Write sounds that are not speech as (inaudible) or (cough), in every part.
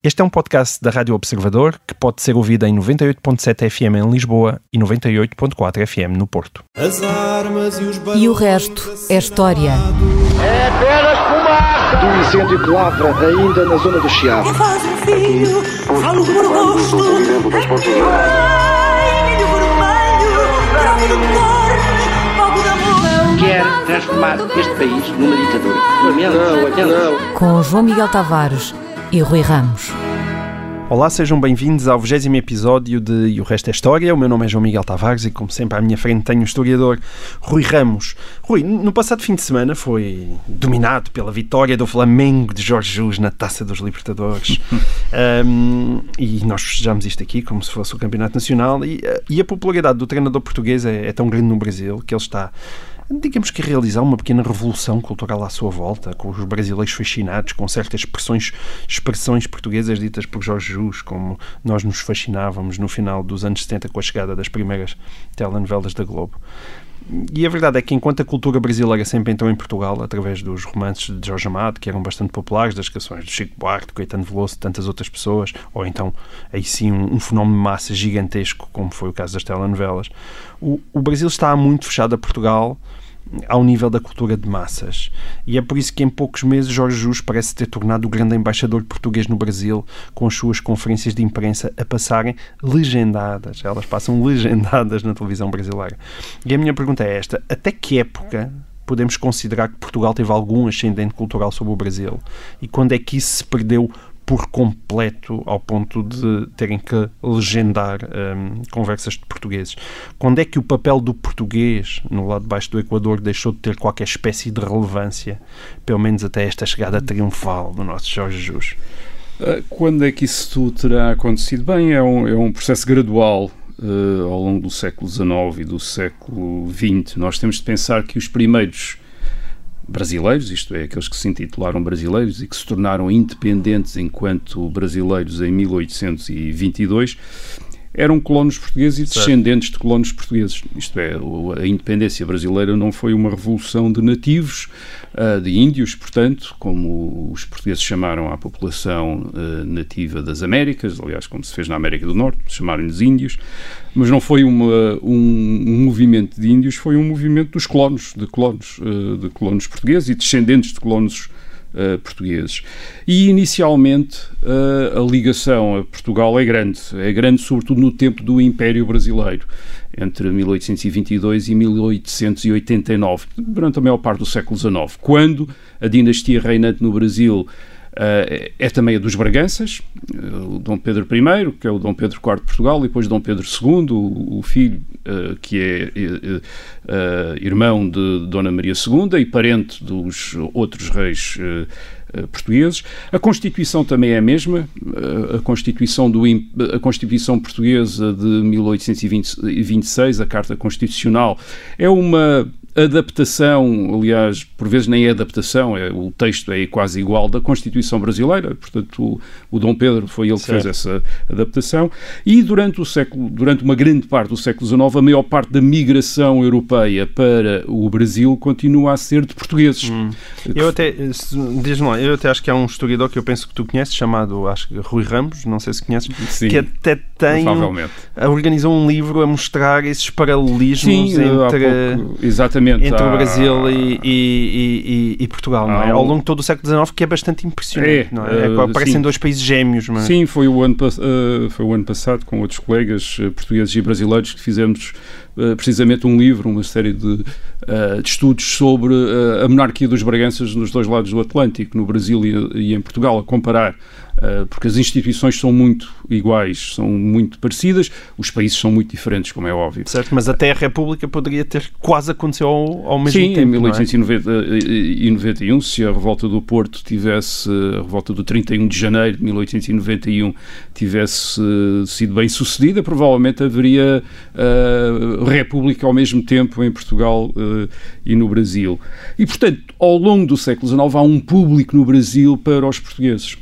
Este é um podcast da Rádio Observador que pode ser ouvido em 98.7 FM em Lisboa e 98.4 FM no Porto. E o resto é história. É apenas fumaça! Do incêndio que lavra ainda na zona do Chiado. Filho, falo por amor. quer transformar este país numa ditadura. Não, não. Com João Miguel Tavares e Rui Ramos. Olá, sejam bem-vindos ao 20 episódio de E o Resto é História. O meu nome é João Miguel Tavares e, como sempre, à minha frente tenho o historiador Rui Ramos. Rui, no passado fim de semana foi dominado pela vitória do Flamengo de Jorge Jesus na Taça dos Libertadores. (laughs) Um, e nós festejamos isto aqui como se fosse o Campeonato Nacional. E, e a popularidade do treinador português é, é tão grande no Brasil que ele está digamos que realizar uma pequena revolução cultural à sua volta, com os brasileiros fascinados com certas expressões, expressões portuguesas ditas por Jorge Jesus, como nós nos fascinávamos no final dos anos 70 com a chegada das primeiras telenovelas da Globo. E a verdade é que enquanto a cultura brasileira sempre entrou em Portugal através dos romances de Jorge Amado, que eram bastante populares, das canções do Chico Buarque, Caetano Veloso e tantas outras pessoas, ou então aí sim um, um fenómeno de massa gigantesco, como foi o caso das telenovelas, o, o Brasil está muito fechado a Portugal ao nível da cultura de massas. E é por isso que em poucos meses Jorge Jesus parece ter tornado o grande embaixador português no Brasil, com as suas conferências de imprensa a passarem legendadas. Elas passam (laughs) legendadas na televisão brasileira. E a minha pergunta é esta: até que época podemos considerar que Portugal teve algum ascendente cultural sobre o Brasil? E quando é que isso se perdeu por completo ao ponto de terem que legendar um, conversas de portugueses. Quando é que o papel do português no lado de baixo do Equador deixou de ter qualquer espécie de relevância, pelo menos até esta chegada triunfal do nosso Jorge Jesus? Quando é que isso tudo terá acontecido? Bem, é um, é um processo gradual uh, ao longo do século XIX e do século XX. Nós temos de pensar que os primeiros brasileiros, isto é, aqueles que se intitularam brasileiros e que se tornaram independentes enquanto brasileiros em 1822, eram colonos portugueses e descendentes de colonos portugueses. Isto é, a independência brasileira não foi uma revolução de nativos, de índios, portanto, como os portugueses chamaram à população nativa das Américas, aliás, como se fez na América do Norte, chamaram-lhes índios, mas não foi uma, um, movimento de índios, foi um movimento dos colonos, de colonos, de colonos portugueses e descendentes de colonos Uh, portugueses. E inicialmente uh, a ligação a Portugal é grande, é grande sobretudo no tempo do Império Brasileiro, entre 1822 e 1889, durante a maior parte do século XIX, quando a dinastia reinante no Brasil Uh, é também a dos Braganças, uh, o Dom Pedro I, que é o Dom Pedro IV de Portugal, e depois Dom Pedro II, o, o filho uh, que é irmão de Dona Maria II e parente dos outros reis portugueses. A Constituição também é a mesma. A Constituição, do, a Constituição Portuguesa de 1826, a Carta Constitucional, é uma adaptação, aliás, por vezes nem é adaptação, é, o texto é quase igual da Constituição Brasileira, portanto o, o Dom Pedro foi ele que certo. fez essa adaptação, e durante o século, durante uma grande parte do século XIX, a maior parte da migração europeia para o Brasil continua a ser de portugueses. Hum. Eu até, diz lá, eu até acho que há um historiador que eu penso que tu conheces, chamado, acho que Rui Ramos, não sei se conheces, Sim, que até tem, organizou um livro a mostrar esses paralelismos Sim, entre... Pouco, exatamente entre o Brasil e, e, e, e Portugal, é? Ao longo de todo o século XIX, que é bastante impressionante, é, é? é parecem sim. dois países gêmeos. Mas... Sim, foi o, ano, uh, foi o ano passado, com outros colegas uh, portugueses e brasileiros, que fizemos precisamente um livro, uma série de, de estudos sobre a monarquia dos Braganças nos dois lados do Atlântico, no Brasil e, e em Portugal, a comparar porque as instituições são muito iguais, são muito parecidas, os países são muito diferentes, como é óbvio. Certo, mas até a República poderia ter quase acontecido ao, ao mesmo Sim, tempo. Sim, em 1891, é? se a revolta do Porto tivesse, a revolta do 31 de janeiro de 1891 tivesse sido bem sucedida, provavelmente haveria uh, República ao mesmo tempo em Portugal uh, e no Brasil. E, portanto, ao longo do século XIX há um público no Brasil para os portugueses.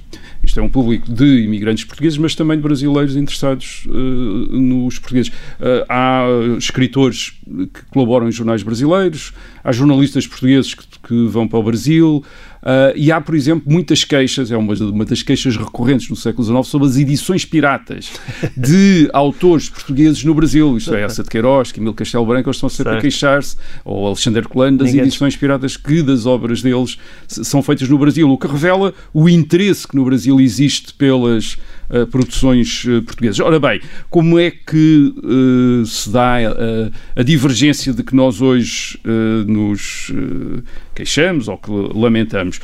Isto é um público de imigrantes portugueses, mas também de brasileiros interessados uh, nos portugueses. Uh, há escritores que colaboram em jornais brasileiros, há jornalistas portugueses que, que vão para o Brasil, Uh, e há, por exemplo, muitas queixas, é uma, uma das queixas recorrentes no século XIX, sobre as edições piratas (laughs) de autores portugueses no Brasil. Isto é, essa de Queiroz, Camilo Castelo Branco, eles estão sempre certo. a queixar-se, ou Alexandre Colano, das Ninguém... edições piratas que das obras deles são feitas no Brasil, o que revela o interesse que no Brasil existe pelas uh, produções uh, portuguesas. Ora bem, como é que uh, se dá a divergência de que nós hoje nos queixamos ou que lamentamos.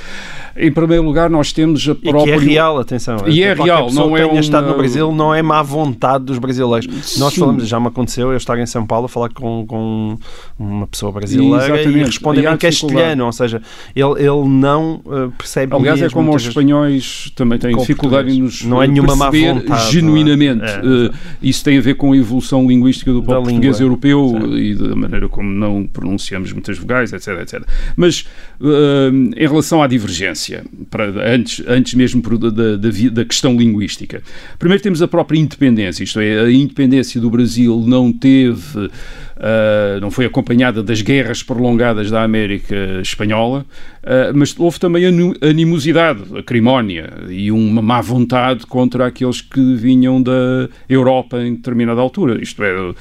Em primeiro lugar, nós temos a própria... E que é real, atenção. E é real, não é um... estado no Brasil não é má vontade dos brasileiros. Sim. Nós falamos, já me aconteceu, eu estar em São Paulo a falar com, com uma pessoa brasileira Exatamente. e responder em castelhano, ou seja, ele, ele não percebe Aliás, é como os espanhóis também têm dificuldade em nos não é nenhuma vontade, genuinamente. É? É. Uh, isso tem a ver com a evolução linguística do povo português língua. europeu e da maneira como não pronunciamos muitas vogais, etc, etc. Mas uh, em relação à divergência, para, antes, antes mesmo da, da, da, questão linguística, primeiro temos a própria independência, isto é, a independência do Brasil não teve Uh, não foi acompanhada das guerras prolongadas da América Espanhola, uh, mas houve também animosidade, acrimónia e uma má vontade contra aqueles que vinham da Europa em determinada altura. Isto é, uh,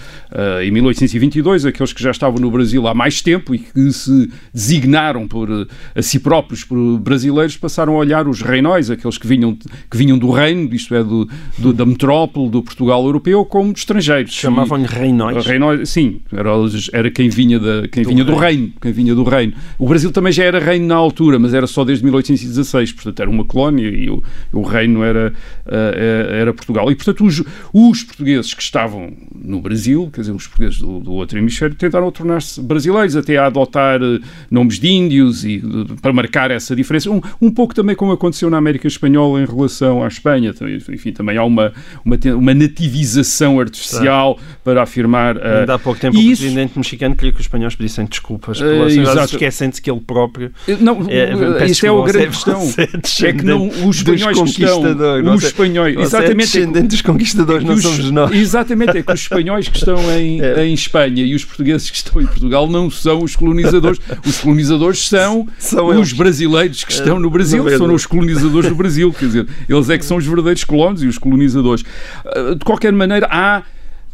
em 1822, aqueles que já estavam no Brasil há mais tempo e que se designaram por a si próprios por brasileiros passaram a olhar os reinóis, aqueles que vinham, que vinham do reino, isto é, do, do da metrópole, do Portugal europeu, como estrangeiros. Chamavam-lhe reinóis? Reinóis, sim, era, era quem vinha, da, quem do vinha do reino. Quem vinha do reino. O Brasil também já era reino na altura, mas era só desde 1816, portanto era uma colónia e o, o reino era, uh, era Portugal. E portanto os, os portugueses que estavam no Brasil, quer dizer, os portugueses do, do outro hemisfério, tentaram tornar-se brasileiros, até a adotar uh, nomes de índios e para marcar essa diferença. Um, um pouco também como aconteceu na América Espanhola em relação à Espanha. Enfim, também há uma, uma, uma nativização artificial para afirmar. Ainda há pouco tempo e o isso... presidente mexicano queria que os espanhóis pedissem desculpas pela uh, esquecendo-se que ele próprio. Não, é, isto é a grande questão. É, é que não, os espanhóis que estão. Os espanhóis, é exatamente. É descendente dos conquistadores, não somos nós. Exatamente, é que os espanhóis que estão em, (laughs) é. em Espanha e os portugueses que estão em Portugal não são os colonizadores. Os colonizadores são, são os eles. brasileiros que estão no Brasil, são os colonizadores do Brasil. Quer dizer, eles é que são os verdadeiros colonos e os colonizadores. Ah, de qualquer maneira, há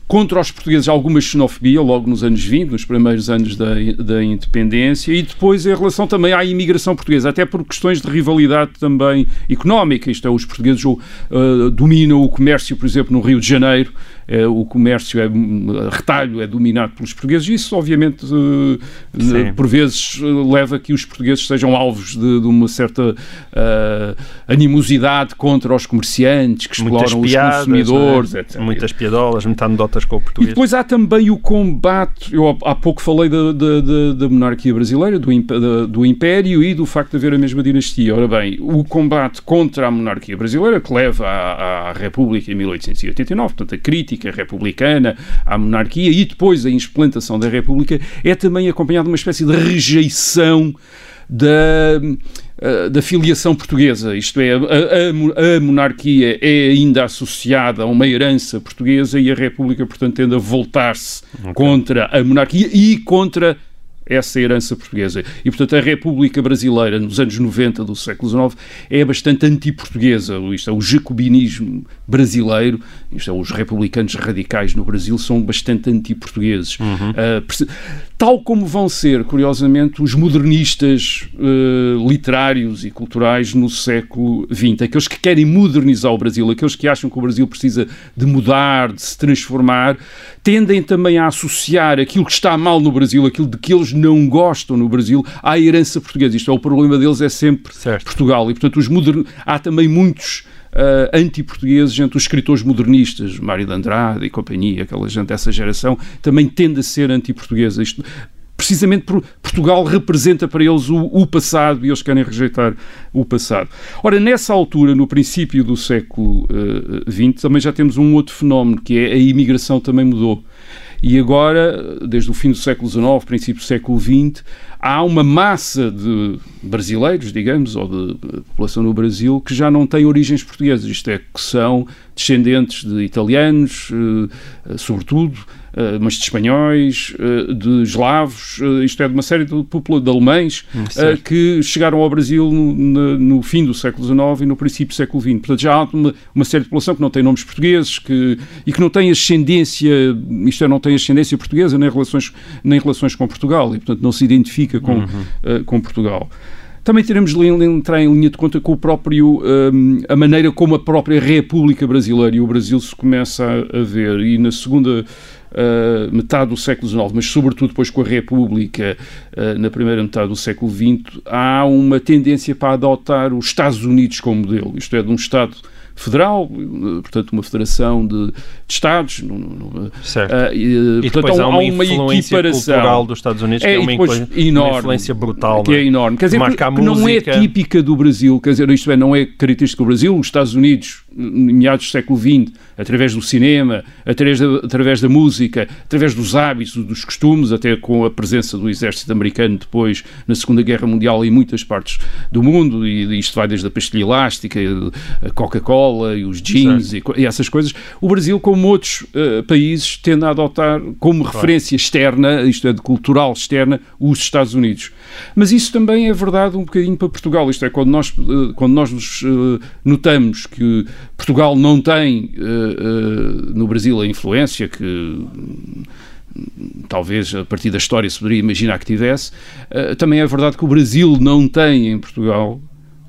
contra os portugueses alguma xenofobia logo nos anos 20, nos primeiros anos da, da independência, e depois em relação também à imigração portuguesa, até por questões de rivalidade também económica. Isto é, os portugueses uh, dominam o comércio, por exemplo, no Rio de Janeiro, o comércio é retalho é dominado pelos portugueses. Isso, obviamente, eh, por vezes eh, leva a que os portugueses sejam alvos de, de uma certa uh, animosidade contra os comerciantes que exploram piadas, os consumidores, é? etc. Muitas piadolas, muitas anedotas com o português. E depois há também o combate. Eu há pouco falei da, da, da, da monarquia brasileira, do, do Império e do facto de haver a mesma dinastia. Ora bem, o combate contra a monarquia brasileira, que leva à, à República em 1889, portanto, a crítica política republicana, à monarquia e depois a implantação da República é também acompanhada de uma espécie de rejeição da, eh, da filiação portuguesa, isto é, a, a, a, monarquia é ainda associada a uma herança portuguesa e a República, portanto, tende a voltar-se okay. contra a monarquia e contra essa herança portuguesa. E, portanto, a República Brasileira, nos anos 90 do século XIX, é bastante anti-portuguesa. Isto é, o jacobinismo brasileiro, isto é, os republicanos radicais no Brasil são bastante anti-portugueses. Uhum. Uh, tal como vão ser, curiosamente, os modernistas uh, literários e culturais no século XX. Aqueles que querem modernizar o Brasil, aqueles que acham que o Brasil precisa de mudar, de se transformar, tendem também a associar aquilo que está mal no Brasil, aquilo de que eles não gostam no Brasil, à herança portuguesa. Isto é, o problema deles é sempre certo. Portugal. E, portanto, os modern... há também muitos uh, anti-portugueses entre os escritores modernistas, Mário de Andrade e companhia, aquela gente dessa geração, também tende a ser anti-portuguesa. Isto, precisamente por Portugal representa para eles o, o, passado e eles querem rejeitar o passado. Ora, nessa altura, no princípio do século XX, uh, também já temos um outro fenómeno, que é a imigração também mudou. E agora, desde o fim do século XIX, princípio do século XX, há uma massa de brasileiros, digamos, ou de população no Brasil, que já não tem origens portuguesas, isto é, que são descendentes de italianos, eh, sobretudo, mas de espanhóis, uh, de eslavos, uh, isto é, de uma série de, de alemães hum, que chegaram ao Brasil no, no, fim do século XIX e no princípio do século XX. Portanto, já há uma, uma série de população que não tem nomes portugueses que, e que não tem ascendência, isto é, não tem ascendência portuguesa nem relações, nem relações com Portugal e, portanto, não se identifica com, uhum. com Portugal. Também teremos de entrar em linha de conta com o próprio, um, a maneira como a própria República Brasileira e o Brasil se começa a, a ver. E na segunda uh, metade do século XIX, mas sobretudo depois com a República, uh, na primeira metade do século XX, há uma tendência para adotar os Estados Unidos como modelo. Isto é, de um Estado federal, portanto, uma federação de, de Estados. No, no, certo. Uh, e, e portanto, há uma, uma equiparação cultural dos Estados Unidos é, que é uma, enorme, uma influência brutal. Que é? é enorme. Quer dizer, Marca que, não é típica do Brasil, quer dizer, isto é, não é característico do Brasil, os Estados Unidos, em meados do século XX, através do cinema, através da, através da música, através dos hábitos, dos costumes, até com a presença do exército americano depois na Segunda Guerra Mundial em muitas partes do mundo, e isto vai desde a pastilha elástica, a Coca-Cola, Coca-Cola e os jeans e, e, essas coisas, o Brasil, como outros uh, países, tende a adotar como claro. referência externa, isto é, de cultural externa, os Estados Unidos. Mas isso também é verdade um bocadinho para Portugal, isto é, quando nós, uh, quando nós nos, uh, notamos que Portugal não tem no Brasil a influência que hum, talvez a partir da história se poderia imaginar que tivesse, também é verdade que o Brasil não tem em Portugal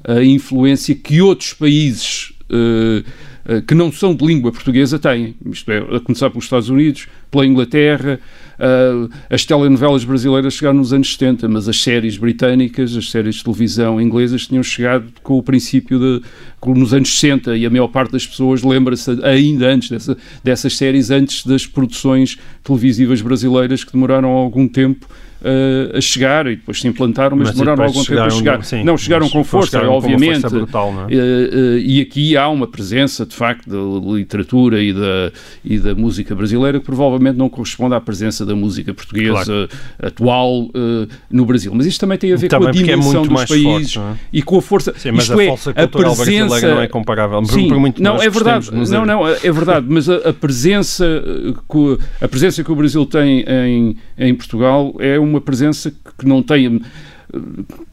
a influência que outros países uh, que não são de língua portuguesa têm. Isto é, a começar pelos Estados Unidos, pela Inglaterra. Uh, as telenovelas brasileiras chegaram nos anos 70, mas as séries britânicas, as séries de televisão inglesas tinham chegado com o princípio de nos anos 60 e a maior parte das pessoas lembra-se ainda antes dessa, dessas séries, antes das produções televisivas brasileiras que demoraram algum tempo uh, a chegar e depois se implantaram, mas, mas demoraram algum tempo a chegar. Sim, não, chegaram com força, obviamente. Força brutal, é? uh, uh, e aqui há uma presença, de facto, da literatura e da, e da música brasileira que provavelmente não corresponde à presença da música portuguesa claro. atual no Brasil. Mas isto também tem a ver também com a é dimensão é dos países forte, é? e com a força. Sim, mas isto a é, a presença não é comparável. Sim, por muito não, é verdade. Não, não, é verdade. mas a, a presença a presença que o Brasil tem em, em Portugal é uma presença que não tem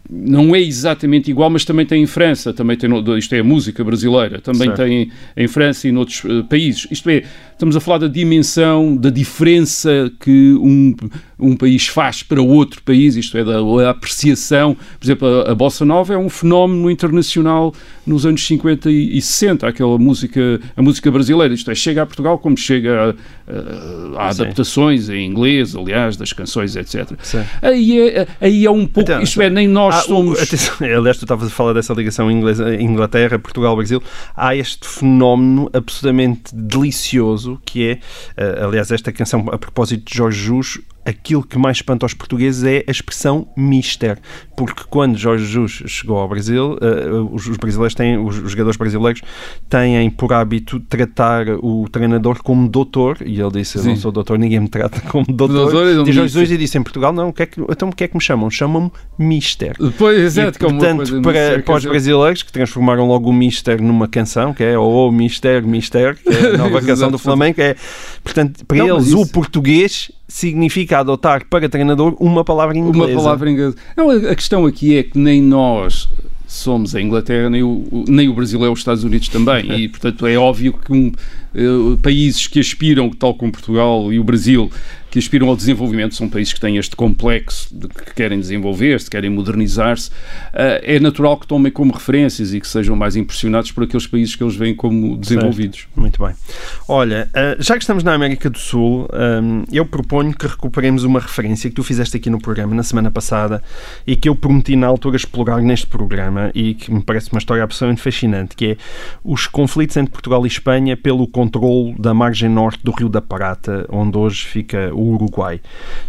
não é exatamente igual, mas também tem em França, também tem, isto é a música brasileira, também certo. tem em França e noutros uh, países. Isto é, estamos a falar da dimensão, da diferença que um, um país faz para outro país, isto é, da, da apreciação. Por exemplo, a, a, Bossa Nova é um fenómeno internacional nos anos 50 e, e 60, aquela música, a música brasileira, isto é, chega a Portugal como chega a, a, a adaptações em inglês, aliás, das canções, etc. Aí é, aí é um pouco, então, isto é, nem nós ah, somos... Atenção, (laughs) aliás, tu estavas a falar dessa ligação Inglaterra, Portugal, Brasil, há este fenómeno absolutamente delicioso que é, eh, aliás, esta canção a propósito de Jorge Jus, aquilo que mais espanta aos portugueses é a expressão mister, porque quando Jorge Jesus chegou ao Brasil, uh, os, os, brasileiros têm, os, os, jogadores brasileiros têm por hábito tratar o treinador como doutor, e ele disse, eu não sou doutor, ninguém me trata como doutor. doutor e Jorge Jesus e disse, em Portugal, não, que é que, então o que é que me chamam? Chamam-me mister. Pois, exato. E, portanto, para, para os brasileiros, que transformaram logo o mister numa canção, que é o oh, mister, mister, que é a nova (laughs) canção do Flamengo, é, portanto, para não, eles o português significa adotar para treinador uma palavra inglesa. Uma palavra inglesa. Não, a questão aqui é que nem nós somos a Inglaterra, nem o, nem o Brasil é os Estados Unidos também. E, (laughs) portanto, é óbvio que um, uh, países que aspiram, tal como Portugal e o Brasil, que aspiram ao desenvolvimento, são países que têm este complexo de que querem desenvolver-se, querem modernizar-se, uh, é natural que tomem como referências e que sejam mais impressionados por aqueles países que eles veem como desenvolvidos. Certo. Muito bem. Olha, uh, já que estamos na América do Sul, um, eu proponho que recuperemos uma referência que tu fizeste aqui no programa na semana passada e que eu prometi na altura explorar neste programa e que me parece uma história absolutamente fascinante, que é os conflitos entre Portugal e Espanha pelo controle da margem norte do Rio da Prata, onde hoje fica o Uruguai.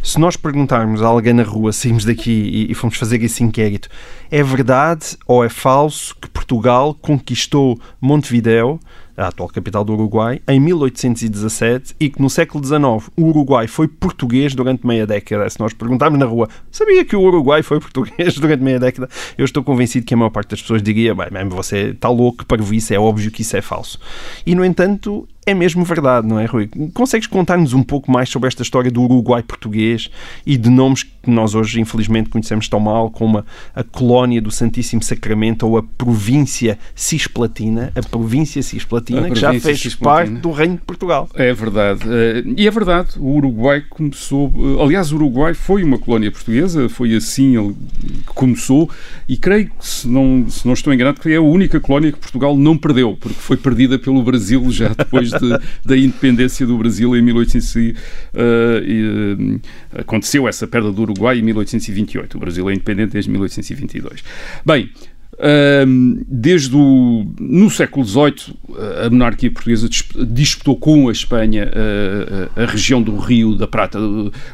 Se nós perguntarmos a alguém na rua, saímos daqui e, e fomos fazer esse inquérito, é verdade ou é falso que Portugal conquistou Montevideo, a atual capital do Uruguai, em 1817 e que no século XIX o Uruguai foi português durante meia década. Se nós perguntarmos na rua, sabia que o Uruguai foi português (laughs) durante meia década? Eu estou convencido que a maior parte das pessoas diria, bem, você está louco para isso, é óbvio que isso é falso. E, no entanto, é mesmo verdade, não é, Rui? Consegues contar-nos um pouco mais sobre esta história do Uruguai português e de nomes que nós hoje, infelizmente, conhecemos tão mal, como a, a colónia do Santíssimo Sacramento ou a província Cisplatina, a província Cisplatina, A que já província fez Cisplatina. parte do Reino de Portugal. É verdade. Eh, E é verdade, o Uruguai começou. eh, Aliás, o Uruguai foi uma colónia portuguesa, foi assim que começou, e creio que, se não, se não estou enganado, que é a única colónia que Portugal não perdeu, porque foi perdida pelo Brasil já depois (laughs) de- da independência do Brasil em 1800. e, eh, eh, aconteceu essa perda do Uruguai em 1828. O Brasil é independente desde 1822. Bem. Ahm, desde o no século XVIII a monarquia portuguesa dis- disputou com a Espanha ah, a, a região do Rio da Prata.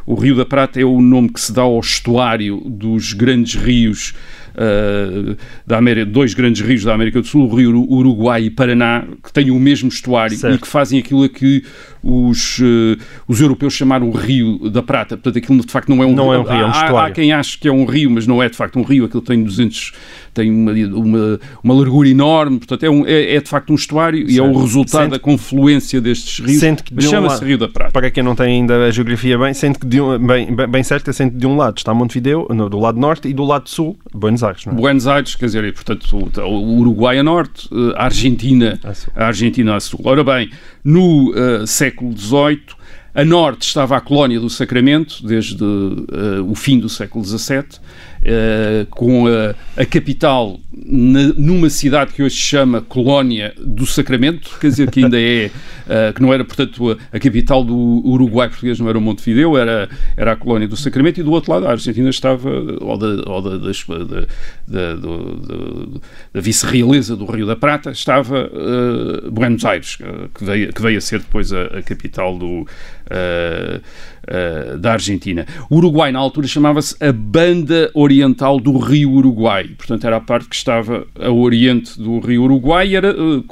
O Rio da Prata é o nome que se dá ao estuário dos grandes rios ah, da América, dois grandes rios da América do Sul, o Rio Uruguai e Paraná, que têm o mesmo estuário Certo. e que fazem aquilo a que os, eh, os europeus chamaram o Rio da Prata. Portanto, aquilo de facto não é um Não é um rio, é um Há- há, estuário. quem acha que é um rio, mas não é de facto um rio, aquilo tem 200, tem uma, uma, uma largura enorme, portanto é, um- é, é de facto um estuário e é o Certo. resultado Sente- da confluência destes rios, Sente que de um chama-se Rio da Prata. Para quem não tem ainda a geografia bem, sente que de um, bem, bem, bem certa, sente que de um lado está Montevideo, no, do lado norte, e do lado sul, Buenos Aires. Não é? Buenos Aires, quer dizer, e, portanto, o, o Uruguai a norte, eh, a Argentina, A a Argentina a sul. Ora bem, no eh, século XVIII, a norte estava a colónia do Sacramento, desde eh, o fim do século XVII, eh, com a, a capital na- numa cidade que hoje se chama Colónia do Sacramento, quer dizer que ainda é, (laughs) eh, que não era, portanto, a, a capital do Uruguai português, não era Montevideo, era, era a Colónia do Sacramento, e do outro lado a Argentina estava, ou da, ou da, das- da, da, vice-realeza do Rio da Prata, estava eh, Buenos Aires, eh, que, veio, que veio a ser depois a, a capital do, eh, da Argentina. O Uruguai, na altura, chamava-se a Banda Oriental do Rio Uruguai. Portanto, era a parte que estava a oriente do Rio Uruguai e era, eh,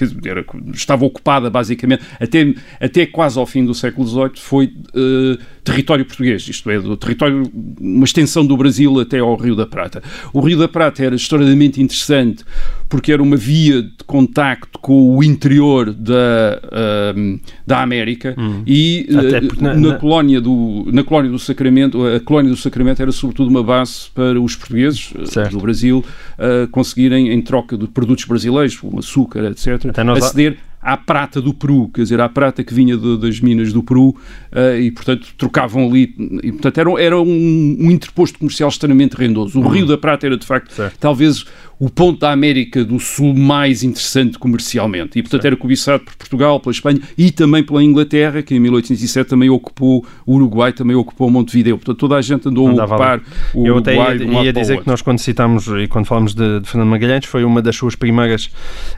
dizer, era- estava ocupada, basicamente, até, até quase ao fim do século XVIII, foi eh, território português, isto é, do território, uma extensão do Brasil até ao Rio da Prata. O Rio da Prata era historicamente interessante porque era uma via de contacto com o interior da, ahm, da América e Hum. Eh, porque na- na, colónia do, na colónia do Sacramento, a colónia do Sacramento era sobretudo uma base para os portugueses eh, Certo. do Brasil eh, conseguirem, em troca de produtos brasileiros, como açúcar, etc., nós- aceder à prata do Peru, quer dizer, à prata que vinha de- das minas do Peru eh, e, portanto, trocavam ali. E, portanto, era, era um, um interposto comercial extremamente rendoso. O Rio da Prata era, de facto, Uhum. Certo. talvez o ponto da América do Sul mais interessante comercialmente. E, portanto, era cobiçado por Portugal, pela Espanha e também pela Inglaterra, que em 1807 também ocupou o Uruguai, também ocupou Montevideo. Portanto, toda a gente andou a Andava ocupar o Eu até Uruguai ia, um lado ia o dizer que nós, quando citamos e quando falamos de, de Fernando Magalhães, foi uma das suas primeiras,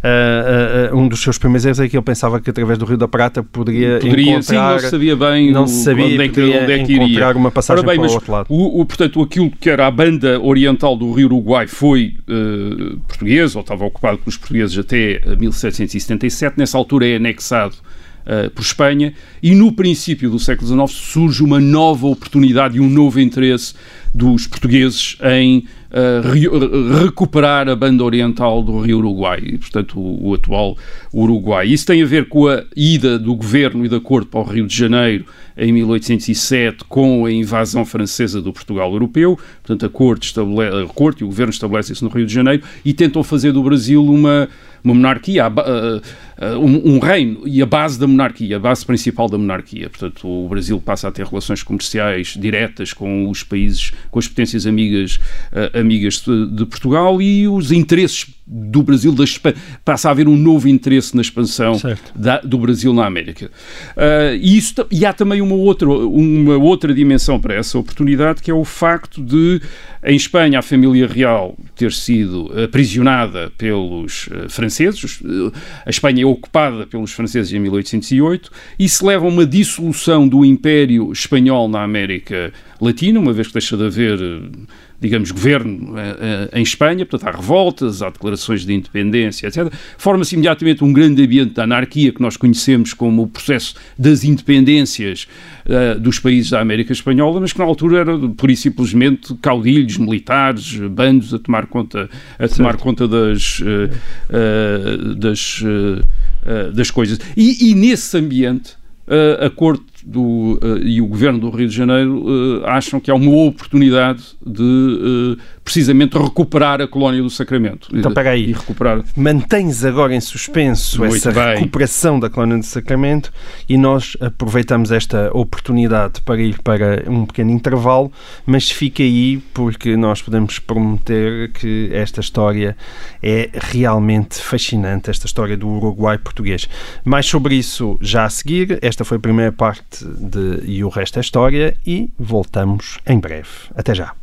ah, ah, um dos seus primeiros erros é que ele pensava que através do Rio da Prata poderia, Poderia, sim, encontrar. não se sabia bem não o- se sabia onde é que onde é que iria. uma passagem bem, para o outro lado. O, o- portanto, aquilo que era a banda oriental do Rio Uruguai foi eh, português, ou estava ocupado pelos portugueses até eh, 1777. Nessa altura é anexado eh, por Espanha e no princípio do século XIX surge uma nova oportunidade e um novo interesse dos portugueses em eh, re- re- recuperar a banda oriental do Rio Uruguai, portanto o, o atual Uruguai. Isso tem a ver com a ida do governo e da corte para o Rio de Janeiro em 1807 com a invasão francesa do Portugal europeu. Portanto, a corte, estabele- a corte e o governo estabelecem-se no Rio de Janeiro e tentam fazer do Brasil uma, uma monarquia, ah, ah, um, um reino e a base da monarquia, a base principal da monarquia. Portanto, o Brasil passa a ter relações comerciais diretas com os países, com as potências amigas, ah, amigas de, de Portugal e os interesses do Brasil da passa a haver um novo interesse na expansão da- do Brasil na América. Ah, e, isso, e há também uma outra, uma outra dimensão para essa oportunidade, que é o facto de, em Espanha, a família real ter sido aprisionada pelos ah, franceses. Ah, A Espanha é ocupada pelos franceses em 1808 e se leva a uma dissolução do Império Espanhol na América Latina, uma vez que deixa de haver digamos, governo eh, eh, em Espanha, portanto há revoltas, há declarações de independência, etc. Forma-se imediatamente um grande ambiente de anarquia que nós conhecemos como o processo das independências eh, dos países da América Espanhola, mas que na altura era por e simplesmente caudilhos, militares, bandos a tomar conta, a tomar conta das, eh, eh, das uh, das coisas. E, e nesse ambiente, uh, a Corte do, uh, e o Governo do Rio de Janeiro uh, acham que há uma oportunidade de uh, precisamente recuperar a colónia do Sacramento. Então, pega aí. E recuperar... Mantens agora em suspenso Muito essa bem. recuperação da colónia do Sacramento e nós aproveitamos esta oportunidade para ir para um pequeno intervalo, mas fica aí porque nós podemos prometer que esta história é realmente fascinante, esta história do Uruguai português. Mais sobre isso já a seguir. Esta foi a primeira parte de E o Resto é História e voltamos em breve. Até já.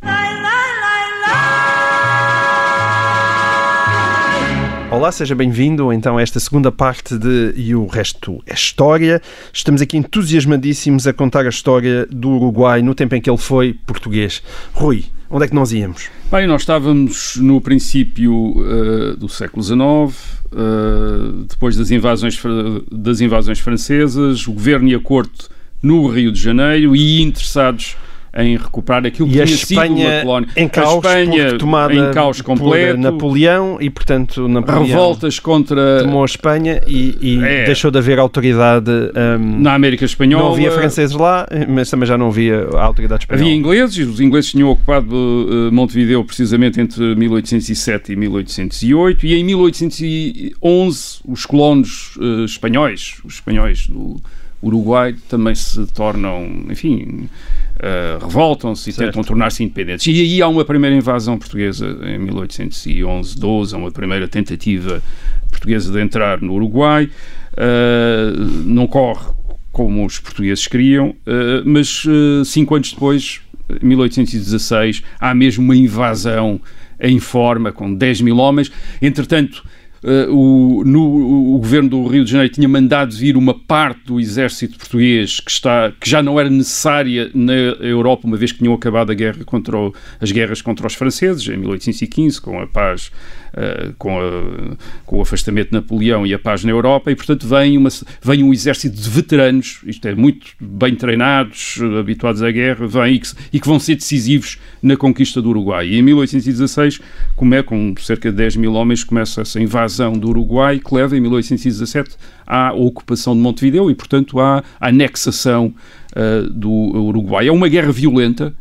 Olá, seja bem-vindo então a esta segunda parte de E o Resto é História. Estamos aqui entusiasmadíssimos a contar a história do Uruguai no tempo em que ele foi português. Rui, onde é que nós íamos? Bem, nós estávamos no princípio uh, do século XIX, uh, depois das invasões, das invasões francesas, o governo e a corte no Rio de Janeiro e interessados em recuperar aquilo que E a tinha sido uma Espanha colónia. em caos, a Espanha tomada em caos por completo, Napoleão e, portanto, Napoleão revoltas contra tomou a Espanha e, e É. deixou de haver autoridade. hum, na América Espanhola. não havia franceses lá, mas também já não havia a autoridade espanhola. Havia ingleses, os ingleses tinham ocupado uh, Montevideo precisamente entre 1807 e 1808 e em 1811 os colonos uh, espanhóis, os espanhóis do Uruguai também se tornam, enfim, uh, revoltam-se e Certo. tentam tornar-se independentes. E aí há uma primeira invasão portuguesa em 1811, 12, há uma primeira tentativa portuguesa de entrar no Uruguai. Uh, não corre como os portugueses queriam, uh, mas cinco anos depois, em 1816, há mesmo uma invasão em forma, com 10 mil homens. Entretanto, Uh, o, no, o governo do Rio de Janeiro tinha mandado vir uma parte do exército português que, está, que já não era necessária na Europa, uma vez que tinham acabado a guerra contra o, as guerras contra os franceses, em 1815, com a paz, uh, com, a, com o afastamento de Napoleão e a paz na Europa, e portanto vem, uma, vem um exército de veteranos, isto é, muito bem treinados, habituados à guerra, vem e que, e que vão ser decisivos na conquista do Uruguai. E em 1816, como é, com cerca de 10 mil homens, começa essa invasão do Uruguai, que leva em 1817 à ocupação de Montevideo e, portanto, à anexação uh, do Uruguai. É uma guerra violenta.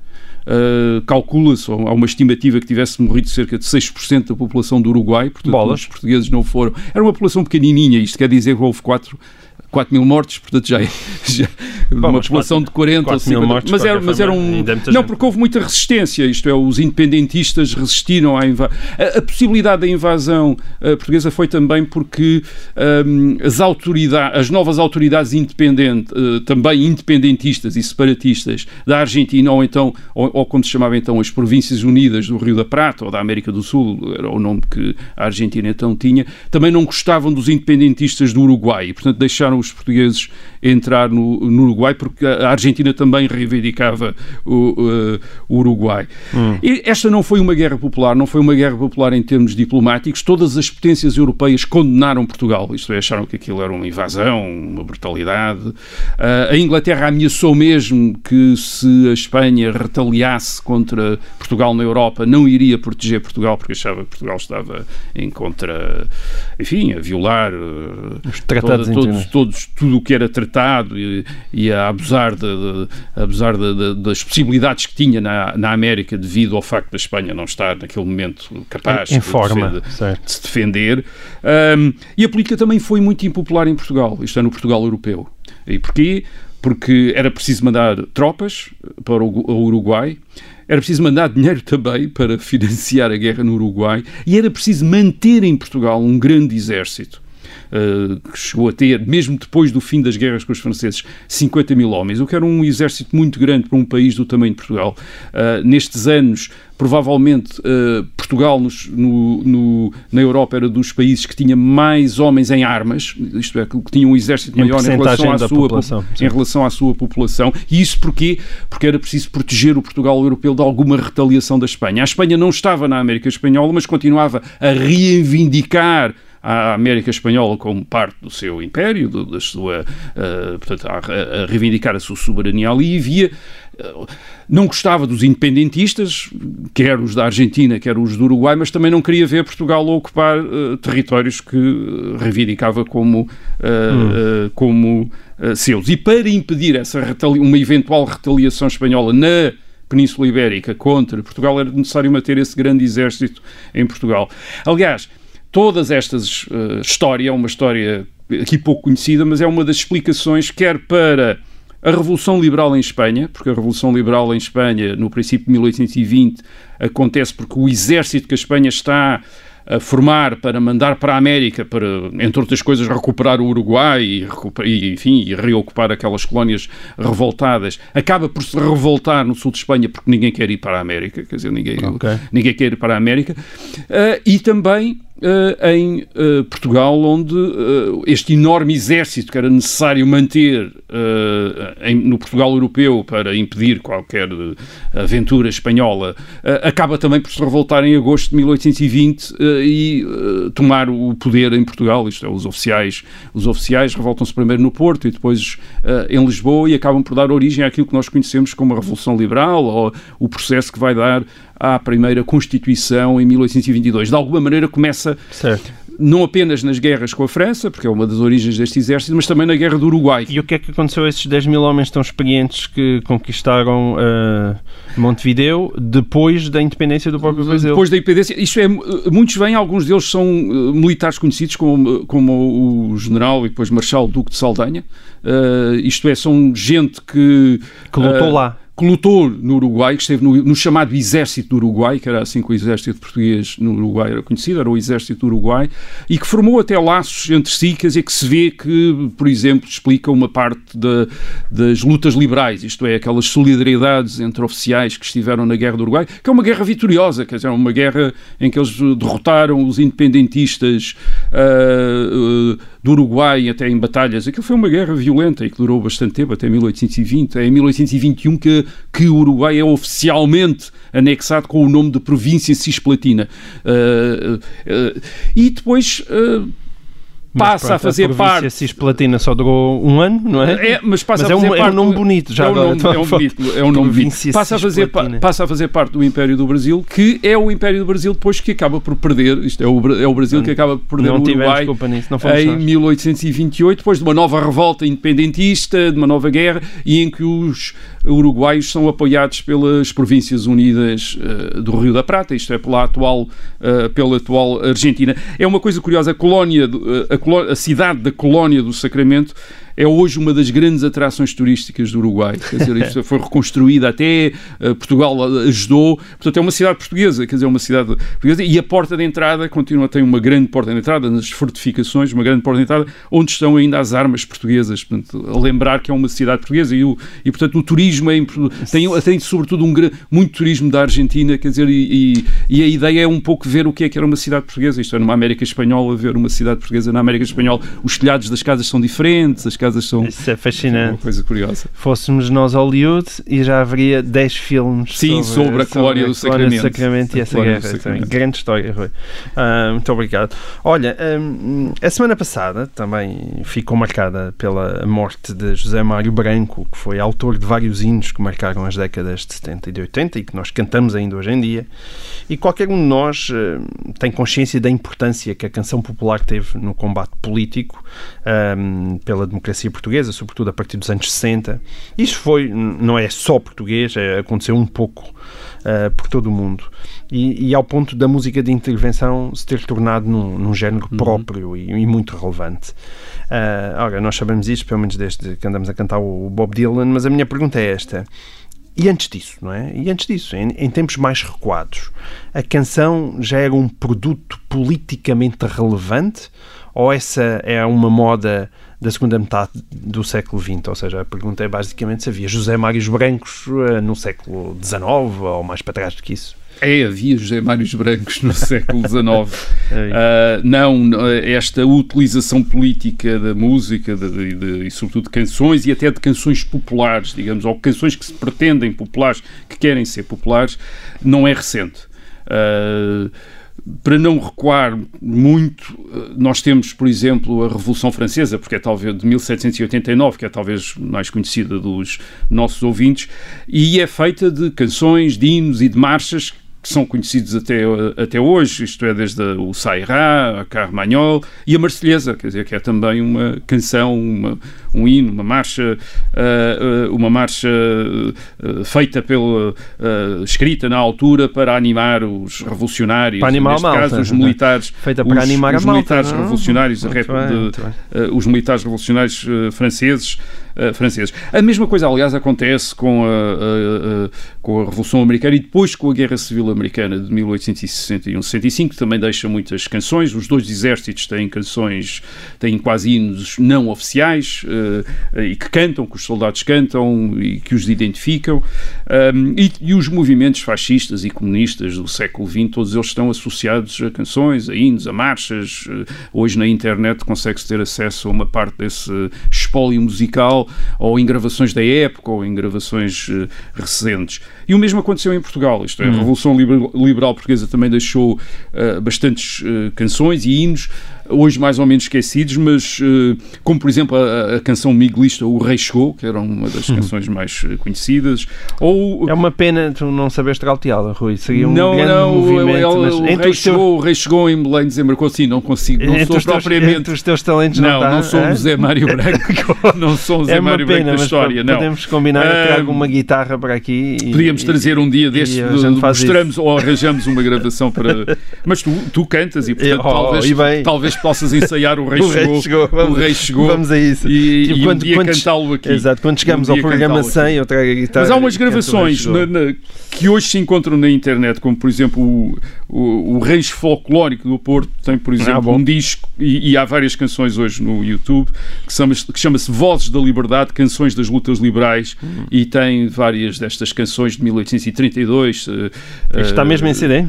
Uh, Calcula-se, há uma estimativa que tivesse morrido cerca de 6% da população do Uruguai, portanto Bolas. os portugueses não foram. Era uma população pequenininha, isto quer dizer que houve 4, 4 mil mortos, portanto já é (laughs) já, uma mas população quatro- de 40 ou 4 mil 50, mortos, mas era, mas era um... é Não, porque houve muita resistência, isto é, os independentistas resistiram à invasão. A, a possibilidade da invasão eh, portuguesa foi também porque hum, as autoridades, as novas autoridades independentes, eh, também independentistas e separatistas da Argentina, ou então, ou, ou como se chamava então, as Províncias Unidas do Rio da Prata, ou da América do Sul, era o nome que a Argentina então tinha, também não gostavam dos independentistas do Uruguai, e portanto deixaram os portugueses entrar no, no Uruguai, porque a Argentina também reivindicava o, eh, o Uruguai. E esta não foi uma guerra popular, não foi uma guerra popular em termos diplomáticos. Todas as potências europeias condenaram Portugal, isto é, acharam que aquilo era uma invasão, uma brutalidade. Ah, a Inglaterra ameaçou mesmo que se a Espanha retaliasse contra Portugal na Europa, não iria proteger Portugal, porque achava que Portugal estava em contra, enfim, a violar Os tratados toda- todos. Todos, tudo o que era tratado e, e a abusar, de, de- abusar de- de- das possibilidades que tinha na, na América devido ao facto da Espanha não estar naquele momento capaz Em de, forma, de se defender. Ahm, e a política também foi muito impopular em Portugal, isto é, no Portugal europeu. E porquê? Porque era preciso mandar tropas para o Uruguai, era preciso mandar dinheiro também para financiar a guerra no Uruguai e era preciso manter em Portugal um grande exército. Uh, que chegou a ter, mesmo depois do fim das guerras com os franceses, 50 mil homens, o que era um exército muito grande para um país do tamanho de Portugal. Uh, nestes anos, provavelmente, uh, Portugal nos- no- no- na Europa era dos países que tinha mais homens em armas, isto é, que tinha um exército Em maior em relação, à sua, população, em relação à sua população. E isso porquê? Porque era preciso proteger o Portugal europeu de alguma retaliação da Espanha. A Espanha não estava na América Espanhola, mas continuava a reivindicar à América Espanhola como parte do seu império, do, da sua, uh, portanto, a, a, reivindicar a sua soberania ali, e via não gostava dos independentistas, quer os da Argentina, quer os do Uruguai, mas também não queria ver Portugal ocupar uh, territórios que reivindicava como, uh, hum. uh, como seus. E para impedir essa uma eventual retaliação espanhola na Península Ibérica contra Portugal, era necessário manter esse grande exército em Portugal. Aliás, todas estas uh, história é uma história aqui pouco conhecida, mas é uma das explicações quer para a Revolução Liberal em Espanha, porque a Revolução Liberal em Espanha, no princípio de 1820, acontece porque o exército que a Espanha está a formar para mandar para a América, para, entre outras coisas, recuperar o Uruguai e, e, enfim, e reocupar aquelas colónias revoltadas, acaba por se revoltar no sul de Espanha porque ninguém quer ir para a América, quer dizer, ninguém, okay. ninguém quer ir para a América, uh, e também uh, em uh, Portugal, onde uh, este enorme exército que era necessário manter em, no Portugal europeu para impedir qualquer aventura espanhola, acaba também por se revoltar em agosto de 1820 e tomar o poder em Portugal. Isto é, os oficiais, os oficiais revoltam-se primeiro no Porto e depois em Lisboa e acabam por dar origem àquilo que nós conhecemos como a Revolução Liberal ou o processo que vai dar à primeira Constituição em 1822. De alguma maneira começa certo. não apenas nas guerras com a França, porque é uma das origens deste exército, mas também na Guerra do Uruguai. E o que é que aconteceu a esses 10 mil homens tão experientes que conquistaram uh, Montevideo depois da independência do próprio Brasil? Depois da independência. Isto é, muitos vêm, alguns deles são uh, militares conhecidos, como, como o general e depois Marshal Duque de Saldanha. Uh, isto é, são gente que... Que lutou lá que lutou no Uruguai, que esteve no, no, chamado Exército do Uruguai, que era assim que o Exército Português no Uruguai era conhecido, era o Exército do Uruguai, e que formou até laços entre si, quer dizer, que se vê que, por exemplo, explica uma parte das lutas liberais, isto é, aquelas solidariedades entre oficiais que estiveram na Guerra do Uruguai, que é uma guerra vitoriosa, quer dizer, uma guerra em que eles derrotaram os independentistas uh, do Uruguai até em batalhas. Aquilo foi uma guerra violenta e que durou bastante tempo, até 1820. É em 1821 que o Uruguai é oficialmente anexado com o nome de província cisplatina. Uh, e depois passa pronto, a fazer a parte. A Cisplatina só durou um ano, não é? É, mas passa mas a fazer é um, parte. É um nome bonito, já é um agora. Nome, é um bonito, é um nome bonito. Passa a, fazer, passa a fazer parte do Império do Brasil, que é o Império do Brasil depois que acaba por perder, isto é o, é o Brasil que acaba por perder não o Uruguai nisso, não em nós. 1828, depois de uma nova revolta independentista, de uma nova guerra, e em que os uruguaios são apoiados pelas Províncias Unidas uh, do Rio da Prata, isto é, pela atual, uh, pela atual Argentina. É uma coisa curiosa, a uh, a, colónia, a cidade da colónia do Sacramento é hoje uma das grandes atrações turísticas do Uruguai. Quer dizer, isto foi reconstruída até, uh, Portugal ajudou. Portanto, é uma cidade portuguesa, quer dizer, é uma cidade portuguesa. E a porta de entrada continua, tem uma grande porta de entrada, nas fortificações, uma grande porta de entrada, onde estão ainda as armas portuguesas. Portanto, a lembrar que é uma cidade portuguesa. E, o, e portanto, o turismo é, tem, tem sobretudo um, muito turismo da Argentina, quer dizer, e, e, e, a ideia é um pouco ver o que é que era uma cidade portuguesa. Isto é, numa América Espanhola, ver uma cidade portuguesa na América Espanhola. Os telhados das casas são diferentes, as casas são. Isso é fascinante. Uma coisa curiosa. Fôssemos nós Hollywood e já haveria 10 filmes Sim, sobre, sobre a Glória do Sacramento. Sacramento e essa guerra. Grande história, Rui. Uh, muito obrigado. Olha, um, a semana passada também ficou marcada pela morte de José Mário Branco, que foi autor de vários hinos que marcaram as décadas de 70 e de 80 e que nós cantamos ainda hoje em dia. E qualquer um de nós uh, tem consciência da importância que a canção popular teve no combate político um, pela democracia portuguesa, sobretudo a partir dos anos 60. Isso foi, não é só português, é, aconteceu um pouco uh, por todo o mundo. E, e, ao ponto da música de intervenção se ter tornado num, num género uhum. próprio e, e, muito relevante. Uh, ora, nós sabemos isto, pelo menos desde que andamos a cantar o Bob Dylan, mas a minha pergunta é esta. E antes disso, não é? E antes disso, em, em, tempos mais recuados, a canção já era um produto politicamente relevante ou essa é uma moda da segunda metade do século XX? Ou seja, a pergunta é basicamente se havia José Mários Brancos uh, no século XIX ou mais para trás do que isso. É, havia José Mários Brancos no (laughs) século XIX. uh, não, esta utilização política da música de, de, e, sobretudo, de canções e até de canções populares, digamos, ou canções que se pretendem populares, que querem ser populares, não é recente. Uh, para não recuar muito, nós temos, por exemplo, a Revolução Francesa, porque é talvez de 1789, que é talvez mais conhecida dos nossos ouvintes, e é feita de canções, de hinos e de marchas que são conhecidos até, até hoje, isto é, desde o Sairá, a Carmagnol e a Marselhesa, quer dizer, que é também uma canção, uma, um hino, uma marcha, uh, uma marcha uh, feita pela, escrita na altura para animar os revolucionários, para animar neste malta, caso os militares, feita para os, animar os a malta, militares não? revolucionários, bem, de- os militares revolucionários franceses. uh, franceses. A mesma coisa, aliás, acontece com a, a- a- com a Revolução Americana e depois com a Guerra Civil Americana de 1861-65, que também deixa muitas canções. Os dois exércitos têm canções, têm quase hinos não oficiais uh, e que cantam, que os soldados cantam e que os identificam. Um, e, e os movimentos fascistas e comunistas do século XX, todos eles estão associados a canções, a hinos, a marchas. Uh, Hoje na internet consegue-se ter acesso a uma parte desse espólio musical ou em gravações da época ou em gravações uh, recentes. E o mesmo aconteceu em Portugal, isto é, a Revolução Liber- Liberal Portuguesa também deixou uh, bastantes uh, canções e hinos, hoje mais ou menos esquecidos, mas uh, como por exemplo a, a canção miguelista O Rei Chegou, que era uma das (laughs) canções mais uh, conhecidas, ou É uma pena tu não saberes trauteá-la, Rui. Seria um não, grande não, movimento. ele- mas o, rei teus- chegou, o rei chegou em Belém, desembarcou sim, não consigo, não entre sou os teus- propriamente. entre os teus talentos não, Não, está, não sou o Zé Mário Branco, (laughs) (laughs) não sou o Zé É uma Mário pena, Branco da história, não. podemos combinar, eu trago uma guitarra para aqui. e- Podíamos e- trazer um dia e faz mostramos ou arranjamos uma gravação para. Mas tu, tu cantas e, portanto, Oh, talvez, e bem. talvez possas ensaiar o Rei O rei Chegou. chegou, vamos, o Rei Chegou. vamos a isso. E, Tipo, e quando- um dia cantá-lo aqui. Exato, quando chegamos Um ao programa cantá-lo aqui. 100, eu trago a guitarra. Mas há umas gravações na- na- que hoje se encontram na internet, como por exemplo o, o, o Reis Folclórico do Porto, tem por exemplo Ah, um disco, e, e há várias canções hoje no YouTube, que chama-se Vozes da Liberdade, Canções das Lutas Liberais, Hum. e tem várias destas canções de 1832. eh, Isto está eh, mesmo em CD?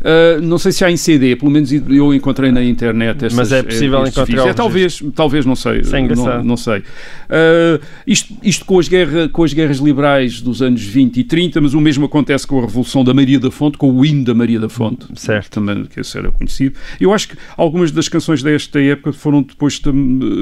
Uh, não sei se há em CD, pelo menos eu encontrei na internet. Estas, Mas é possível estes encontrar. É, talvez, talvez, não sei. Isso é não, não sei. Uh, isto isto com, as guerra, com as guerras liberais dos anos 20 e 30, mas o mesmo acontece com a Revolução da Maria da Fonte, com o hino da Maria da Fonte. Certo. Também, que esse era conhecido. Eu acho que algumas das canções desta época foram depois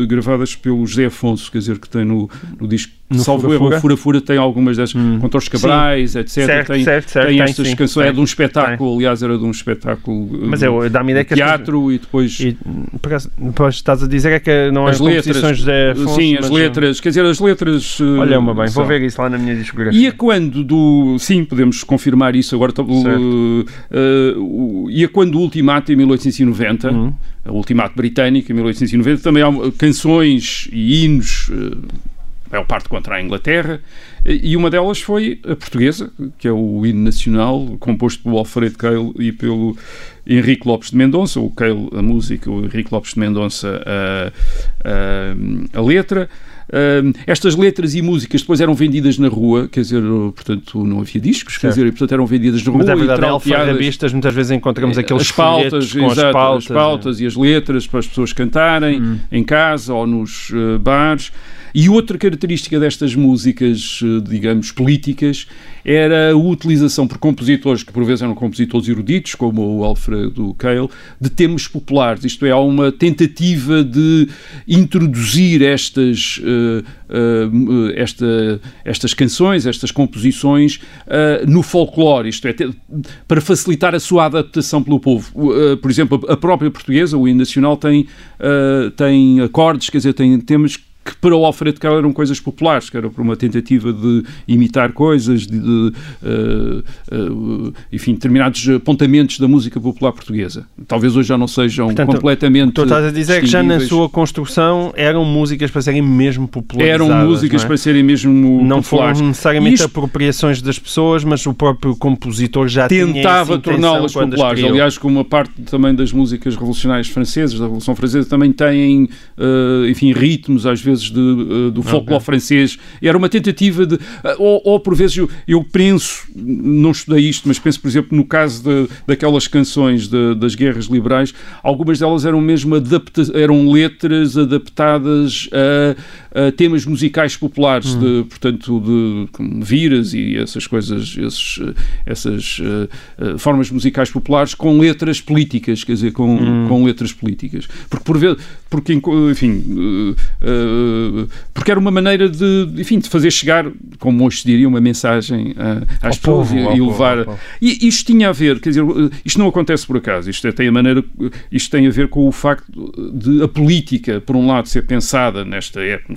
gravadas pelo José Afonso, quer dizer, que tem no, no disco. No Salvo erro, Fura? o Fura Fura tem algumas das contra os Cabrais, etc. Certo, tem, certo, certo, tem tem, estas sim, canções. É tem. de um espetáculo, aliás, era de um espetáculo Mas uh, eu dá-me ideia que teatro e depois E, por acaso, depois estás a dizer é que não é as letras. composições de Afonso, sim, as mas, letras. Quer dizer, as letras. Olha, uma bem, vou ver isso lá na minha discografia. E a quando do. Sim, podemos confirmar isso agora. o- uh, uh, e a quando do Ultimato em 1890, Uhum. o Ultimato Britânico em 1890, também há canções e hinos. Uh, a maior parte contra a Inglaterra, e uma delas foi a portuguesa, que é o hino nacional, composto pelo Alfredo Keil e pelo Henrique Lopes de Mendonça, o Keil a música, o Henrique Lopes de Mendonça a, a, a letra. Estas letras e músicas depois eram vendidas na rua, quer dizer, portanto não havia discos, quer Certo. dizer, e, portanto eram vendidas na rua Mas é e verdade, em trauteadas. alfarrabistas muitas vezes encontramos aqueles as pautas, com exato, as pautas. as pautas e as letras para as pessoas cantarem Hum. em casa ou nos eh, bares. E outra característica destas músicas, eh, digamos, políticas, era a utilização por compositores, que por vezes eram compositores eruditos, como o Alfredo Keil, de temas populares. Isto é, há uma tentativa de introduzir estas, eh, esta, estas canções, estas composições eh, no folclore, isto é, para facilitar a sua adaptação pelo povo. Eh, por exemplo, a própria portuguesa, o hino nacional, tem, eh, tem acordes, quer dizer, tem temas que para o Alfredo Keller eram coisas populares, que era por uma tentativa de imitar coisas, de, de, eh, eh, enfim, determinados apontamentos da música popular portuguesa. Talvez hoje já não sejam Portanto, completamente. Tu estás a dizer que já na sua construção eram músicas para serem mesmo popularizadas. eram músicas não é? para serem mesmo Não populares. foram necessariamente Isto- apropriações das pessoas, mas o próprio compositor já tentava torná-las populares. Aliás, como uma parte também das músicas revolucionárias francesas, da Revolução Francesa, também têm, eh, enfim, ritmos às vezes de, uh, do folclore okay. francês. Era uma tentativa de. Uh, ou, ou, por vezes eu, eu, penso, não estudei isto, mas penso, por exemplo, no caso de, daquelas canções de, das guerras liberais, algumas delas eram mesmo adapta eram letras adaptadas a, a temas musicais populares, hum. de, portanto, de viras e essas coisas, esses, essas uh, formas musicais populares com letras políticas, quer dizer, com, hum. com letras políticas. Porque, por vezes, porque, enfim, uh, uh, porque era uma maneira de, enfim, de fazer chegar, como hoje se diria, uma mensagem às pessoas e, e levar. Povo, e isto tinha a ver, quer dizer, isto não acontece por acaso, isto tem a maneira, isto tem a ver com o facto de a política, por um lado, ser pensada nesta época,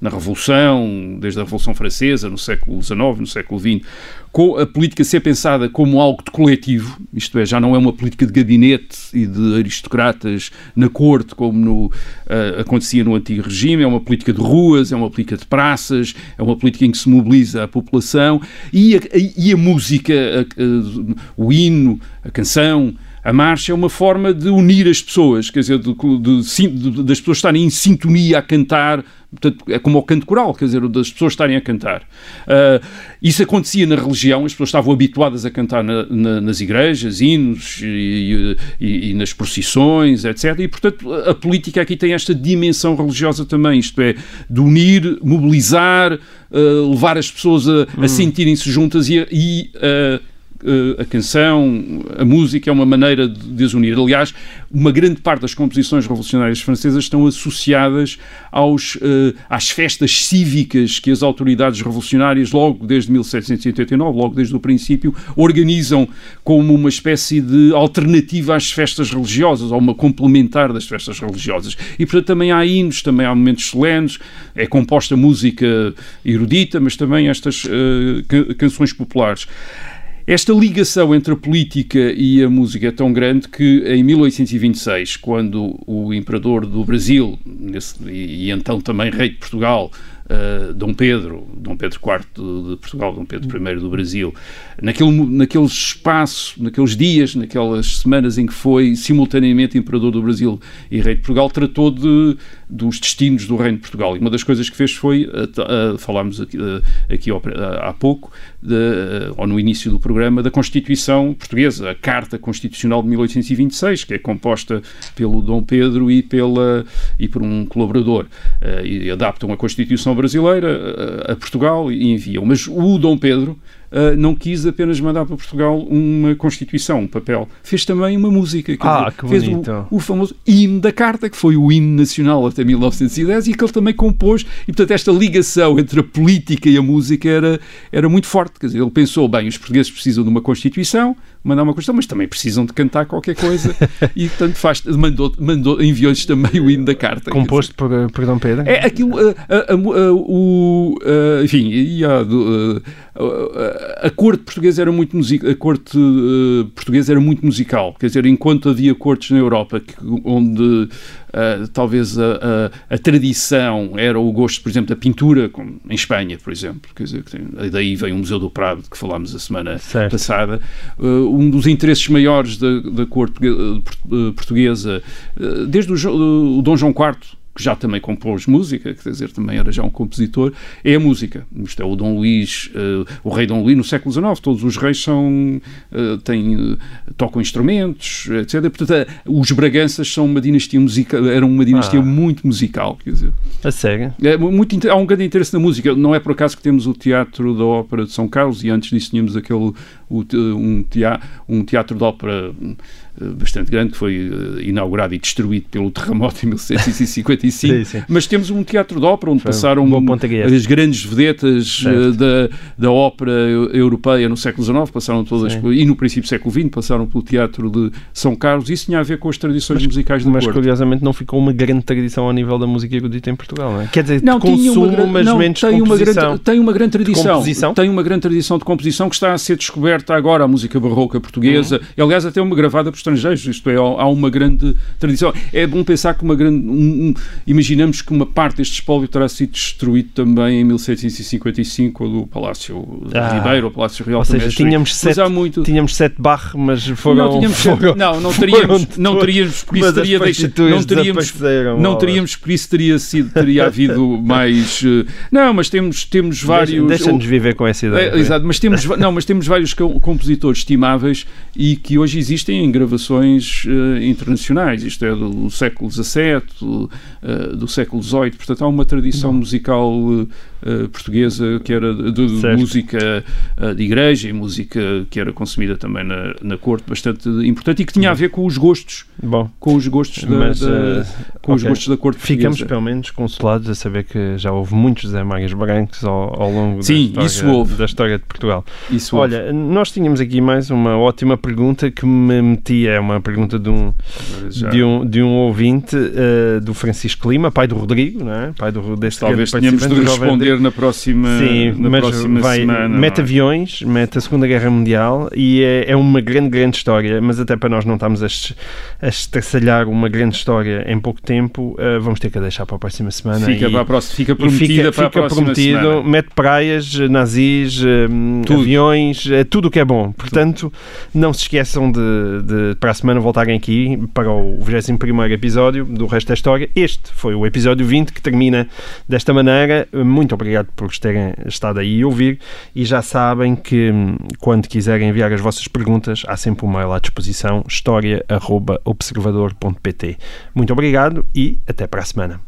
na Revolução, desde a Revolução Francesa, no século XIX, no século XX, com a política ser pensada como algo de coletivo, isto é, já não é uma política de gabinete e de aristocratas na corte, como no, uh, acontecia no antigo regime, é uma política de ruas, é uma política de praças, é uma política em que se mobiliza a população e a, e a música, a, a, o hino, a canção, a marcha é uma forma de unir as pessoas, quer dizer, de, de, de, das pessoas estarem em sintonia a cantar, portanto, é como o canto coral, quer dizer, das pessoas estarem a cantar. Uh, isso acontecia na religião, as pessoas estavam habituadas a cantar na, na, nas igrejas, hinos e, e, e, nas procissões, etc. E, portanto, a política aqui tem esta dimensão religiosa também, isto é, de unir, mobilizar, uh, levar as pessoas a, a hum. sentirem-se juntas e, e uh, a canção, a música é uma maneira de as unir. Aliás, uma grande parte das composições revolucionárias francesas estão associadas aos, uh, às festas cívicas que as autoridades revolucionárias, logo desde 1789, logo desde o princípio, organizam como uma espécie de alternativa às festas religiosas, ou uma complementar das festas religiosas. E, portanto, também há hinos, também há momentos solenes, é composta música erudita, mas também estas uh, canções populares. Esta ligação entre a política e a música é tão grande que em 1826, quando o imperador do Brasil, nesse, e, e então também rei de Portugal, uh, Dom Pedro, Dom Pedro IV de Portugal, Dom Pedro I do Brasil, naquele, naquele espaço, naqueles dias, naquelas semanas em que foi simultaneamente Imperador do Brasil e Rei de Portugal, tratou de, dos destinos do Reino de Portugal. E uma das coisas que fez foi, uh, uh, falámos aqui, aqui há pouco, de, ou no início do programa, da Constituição Portuguesa, a Carta Constitucional de 1826, que é composta pelo Dom Pedro e, pela, e por um colaborador. e adaptam a Constituição Brasileira a Portugal e enviam. Mas o Dom Pedro uh, não quis apenas mandar para Portugal uma Constituição, um papel. Fez também uma música. Ah, dizer, que fez o, o, famoso hino da Carta, que foi o hino nacional até 1910 e que ele também compôs. E, portanto, esta ligação entre a política e a música era, era muito forte. Quer dizer, ele pensou, bem, os portugueses precisam de uma Constituição, mandar uma questão, mas também precisam de cantar qualquer coisa (laughs) e portanto faz, mandou, mandou, enviou-lhes também o hino da carta. Composto por, por Dom Pedro? É aquilo, a, a, o, enfim, e a, a, corte portuguesa era muito musical, a corte uh, portuguesa era muito musical, quer dizer, enquanto havia cortes na Europa que, onde uh, talvez a, a, a, tradição era o gosto, por exemplo, da pintura, como em Espanha, por exemplo, quer dizer, tem, daí vem o Museu do Prado, que falámos a semana certo. passada, uh, um dos interesses maiores da, da corte portuguesa, desde o, o Dom João IV, que já também compôs música, quer dizer, também era já um compositor, é a música. Isto é o Dom Luís, uh, o rei Dom Luís no século XIX, todos os reis são, uh, têm, uh, tocam instrumentos, etc. Portanto, os Braganças são uma dinastia musical, eram uma dinastia ah. muito musical, quer dizer. A sério? É, muito, há um grande interesse na música. Não é por acaso que temos o Teatro da Ópera de São Carlos e antes disso tínhamos aquele, um, teatro, um teatro de ópera eh, bastante grande, que foi eh, inaugurado e destruído pelo terremoto em 1755, sim, sim. mas temos um teatro de ópera onde foi passaram um as grandes vedetas eh, da, da ópera europeia no século XIX, passaram todas, sim. e no princípio do século XX, passaram pelo teatro de São Carlos, isso tinha a ver com as tradições mas, musicais do Mas Porto. curiosamente não ficou uma grande tradição ao nível da música erudita em Portugal, não é? Quer dizer, não, consumo, uma, mas não, menos tem. Uma grande, tem uma grande tradição, tem uma grande tradição de composição que está a ser descoberta agora a música barroca portuguesa, e aliás até uma gravada por estrangeiros, isto é, há uma grande tradição. É bom pensar que uma grande. Um, um, imaginamos que uma parte deste espólio terá sido destruído também em 1755, do Palácio Ah. Ribeiro, o Palácio Real Ou seja, tínhamos sete, há muito. tínhamos sete barre, mas foram. não, tínhamos, foram- não, não foram teríamos, não teríamos, por isso teria deixado, não teríamos, não teríamos, por isso teria sido, teria havido (laughs) mais, eh, não, mas temos, temos vários, Deixa- Deixa-nos viver com essa ideia. é, exato, mas temos, não, mas temos vários co- compositores estimáveis e que hoje existem em gravações eh, internacionais, isto é, do século XVII, do, eh, do século XVIII, portanto há uma tradição musical eh, portuguesa que era de, de música eh, de igreja e música que era consumida também na, na corte bastante importante e que tinha a ver com os gostos, Bom, com os gostos da, Mas, da- eh, com os ok. gostos da corte ficamos portuguesa. pelo menos consolados a saber que já houve muitos Zé Márias Brancos ao, ao longo Sim, da, história, da história de Portugal. Isso houve. Olha, nós tínhamos aqui mais uma ótima pergunta que me metia, é uma pergunta de um, Já- de um, de um ouvinte, eh, do Francisco Lima, pai do Rodrigo, não é? pai do, deste Talvez grande tenhamos de participante na próxima, Sim, na mas próxima vai, semana. mete é? aviões, mete a Segunda Guerra Mundial e é, é uma grande, grande história, mas até para nós não estamos a, a estraçalhar uma grande história em pouco tempo, eh, vamos ter que a deixar para a próxima semana. Fica, e, para a próxima, fica prometida fica, para a fica próxima prometido, semana. mete praias, eh, nazis, eh, Tudo. aviões, tudo o que é bom. Portanto, não se esqueçam de, de para a semana voltarem aqui para o 21 episódio do Resto da História. Este foi o episódio 20 que termina desta maneira. Muito obrigado por terem estado aí a ouvir e já sabem que hum, quando quiserem enviar as vossas perguntas há sempre um mail à disposição história.observador.pt Muito obrigado e até para a semana.